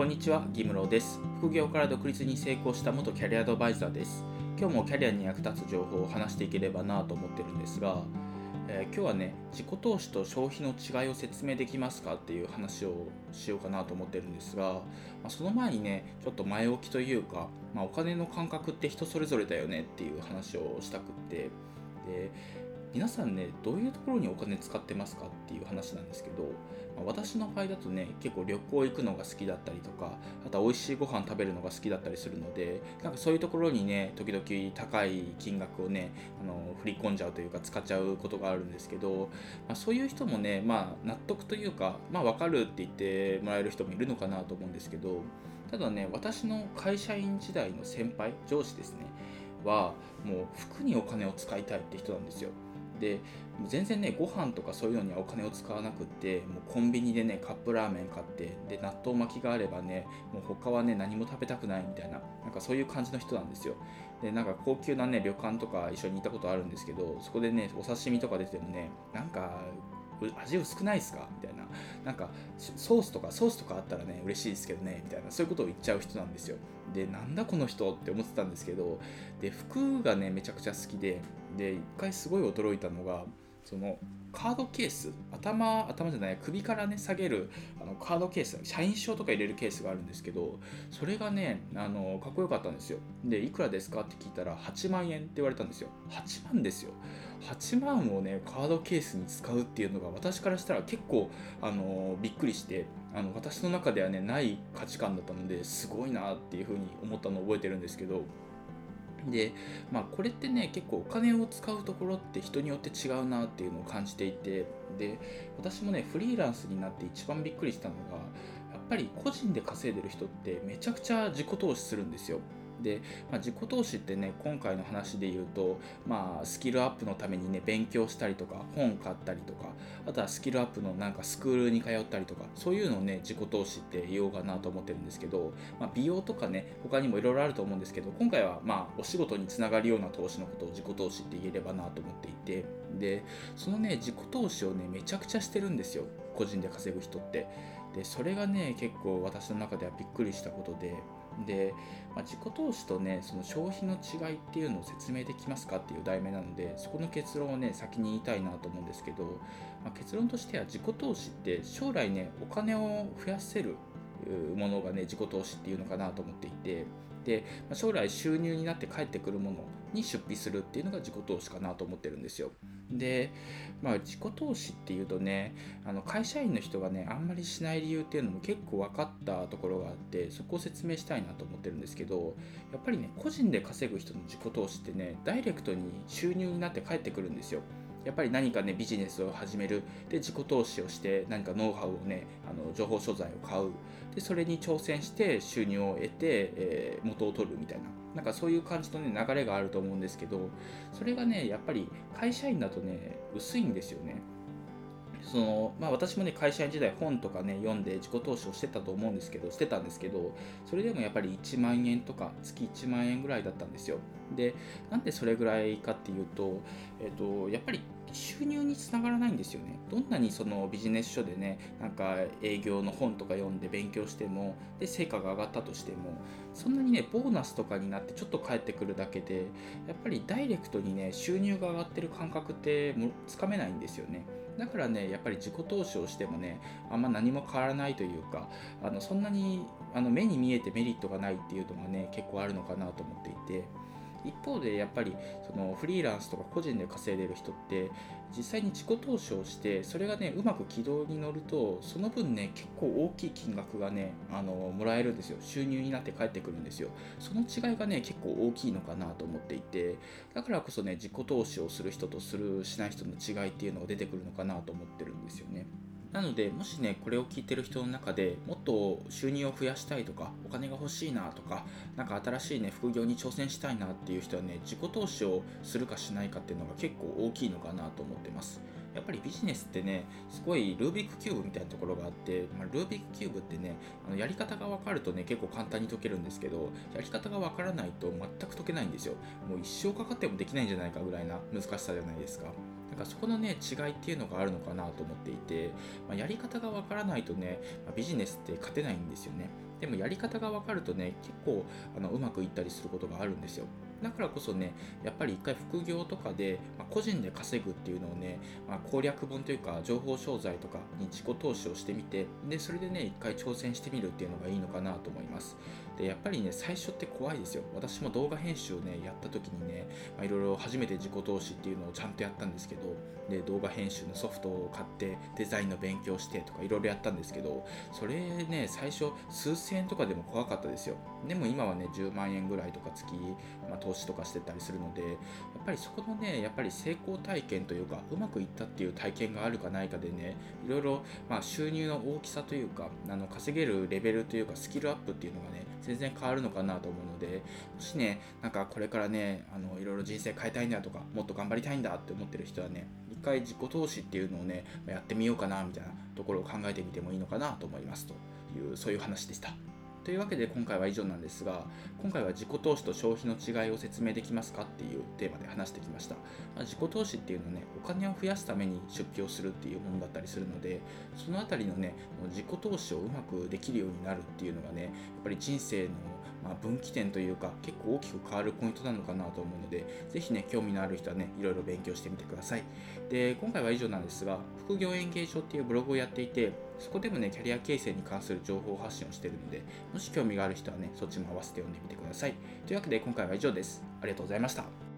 こんにちは、ギムロです。副業から独立に成功した元キャリアアドバイザーです。今日もキャリアに役立つ情報を話していければなと思ってるんですが、えー、今日はね、自己投資と消費の違いを説明できますかっていう話をしようかなと思ってるんですが、まあ、その前にね、ちょっと前置きというか、まあ、お金の感覚って人それぞれだよねっていう話をしたくって、で皆さんねどういうところにお金使ってますかっていう話なんですけど、まあ、私の場合だとね結構旅行行くのが好きだったりとかあとは美味しいご飯食べるのが好きだったりするのでなんかそういうところにね時々高い金額をねあの振り込んじゃうというか使っちゃうことがあるんですけど、まあ、そういう人もねまあ納得というかまあ分かるって言ってもらえる人もいるのかなと思うんですけどただね私の会社員時代の先輩上司ですねはもう服にお金を使いたいって人なんですよ。で全然ねご飯とかそういうのにはお金を使わなくってもうコンビニでねカップラーメン買ってで納豆巻きがあればねもう他はね何も食べたくないみたいななんかそういう感じの人なんですよ。でなんか高級なね旅館とか一緒に行ったことあるんですけどそこでねお刺身とか出てもねなんか味薄くないですか？みたいな。なんかソースとかソースとかあったらね嬉しいですけどねみたいなそういうことを言っちゃう人なんですよ。でなんだこの人って思ってたんですけどで服がねめちゃくちゃ好きでで一回すごい驚いたのがそのカードケース頭頭じゃない首からね下げるあのカードケース社員証とか入れるケースがあるんですけどそれがねあのかっこよかったんですよ。でいくらですかって聞いたら8万円って言われたんですよ。8万ですよ。8万をねカードケースに使うっていうのが私からしたら結構あのびっくりしてあの私の中ではねない価値観だったのですごいなっていうふうに思ったのを覚えてるんですけどでまあこれってね結構お金を使うところって人によって違うなっていうのを感じていてで私もねフリーランスになって一番びっくりしたのがやっぱり個人で稼いでる人ってめちゃくちゃ自己投資するんですよ。で、まあ、自己投資ってね今回の話で言うと、まあ、スキルアップのためにね勉強したりとか本買ったりとかあとはスキルアップのなんかスクールに通ったりとかそういうのをね自己投資って言おうかなと思ってるんですけど、まあ、美容とかね他にもいろいろあると思うんですけど今回はまあお仕事につながるような投資のことを自己投資って言えればなと思っていてでそのね自己投資をねめちゃくちゃしてるんですよ個人で稼ぐ人って。でそれがね結構私の中ではびっくりしたことでで、まあ、自己投資とねその消費の違いっていうのを説明できますかっていう題名なのでそこの結論をね先に言いたいなと思うんですけど、まあ、結論としては自己投資って将来ねお金を増やせるものがね自己投資っていうのかなと思っていてで、まあ、将来収入になって帰ってくるものに出費するっていうのが自己投資かなと思ってるんですよ。で、まあ、自己投資っていうとねあの会社員の人がねあんまりしない理由っていうのも結構分かったところがあってそこを説明したいなと思ってるんですけどやっぱりね個人で稼ぐ人の自己投資ってねダイレクトに収入になって返ってくるんですよ。やっぱり何かねビジネスを始める。で自己投資をして何かノウハウをねあの情報所在を買う。でそれに挑戦して収入を得て、えー、元を取るみたいな。なんかそういう感じのね流れがあると思うんですけどそれがねやっぱり会社員だとね薄いんですよね。そのまあ、私もね会社員時代本とかね読んで自己投資をしてたと思うんですけどしてたんですけどそれでもやっぱり1万円とか月1万円ぐらいだったんですよ。でなんでそれぐらいかっていうと、えっと、やっぱり収入につながらないんですよね。どんなにそのビジネス書でねなんか営業の本とか読んで勉強してもで成果が上がったとしてもそんなにねボーナスとかになってちょっと返ってくるだけでやっぱりダイレクトにね収入が上がってる感覚ってもつかめないんですよね。だからねやっぱり自己投資をしてもねあんま何も変わらないというかあのそんなにあの目に見えてメリットがないっていうのがね結構あるのかなと思っていて。一方でやっぱりそのフリーランスとか個人で稼いでる人って実際に自己投資をしてそれがねうまく軌道に乗るとその分ね結構大きい金額がねあのもらえるんですよ収入になって帰ってくるんですよその違いがね結構大きいのかなと思っていてだからこそね自己投資をする人とするしない人の違いっていうのが出てくるのかなと思ってるんですよね。なのでもしねこれを聞いてる人の中でもっと収入を増やしたいとかお金が欲しいなとか何か新しいね副業に挑戦したいなっていう人はね自己投資をするかしないかっていうのが結構大きいのかなと思ってます。やっぱりビジネスってねすごいルービックキューブみたいなところがあって、まあ、ルービックキューブってねあのやり方が分かるとね結構簡単に解けるんですけどやり方が分からないと全く解けないんですよ。もう一生かかってもできないんじゃないかぐらいな難しさじゃないですか。かそこのね違いっていうのがあるのかなと思っていて、まあ、やり方がわからないとね、まあ、ビジネスって勝てないんですよね。でもやり方が分かるとね結構あのうまくいったりすることがあるんですよ。だからこそねやっぱり一回副業とかで、まあ、個人で稼ぐっていうのをね、まあ、攻略本というか情報商材とかに自己投資をしてみてでそれでね一回挑戦してみるっていうのがいいのかなと思います。でやっぱりね最初って怖いですよ。私も動画編集をねやった時にねいろいろ初めて自己投資っていうのをちゃんとやったんですけどで動画編集のソフトを買ってデザインの勉強してとかいろいろやったんですけどそれね最初数千円とかでも怖かったですよ。でも今はね10万円ぐらいとか月、まあ、投資とかしてたりするのでやっぱりそこのねやっぱり成功体験というかうまくいったっていう体験があるかないかでねいろいろ、ま、収入の大きさというかあの稼げるレベルというかスキルアップっていうのがね全然変わるのかなと思うのでもしねなんかこれからねあのいろいろ人生変えたいんだとかもっと頑張りたいんだって思ってる人はね一回自己投資っていうのをねやってみようかなみたいなところを考えてみてもいいのかなと思いますというそういう話でした。というわけで今回は以上なんですが今回は自己投資と消費の違いを説明できますかっていうテーマで話してきました、まあ、自己投資っていうのはねお金を増やすために出費をするっていうものだったりするのでその辺りのね自己投資をうまくできるようになるっていうのがねやっぱり人生のま分岐点というか結構大きく変わるポイントなのかなと思うので是非ね興味のある人はねいろいろ勉強してみてください。で今回は以上なんですが副業園芸場っていうブログをやっていてそこでもねキャリア形成に関する情報発信をしてるのでもし興味がある人はねそっちも合わせて読んでみてください。というわけで今回は以上です。ありがとうございました。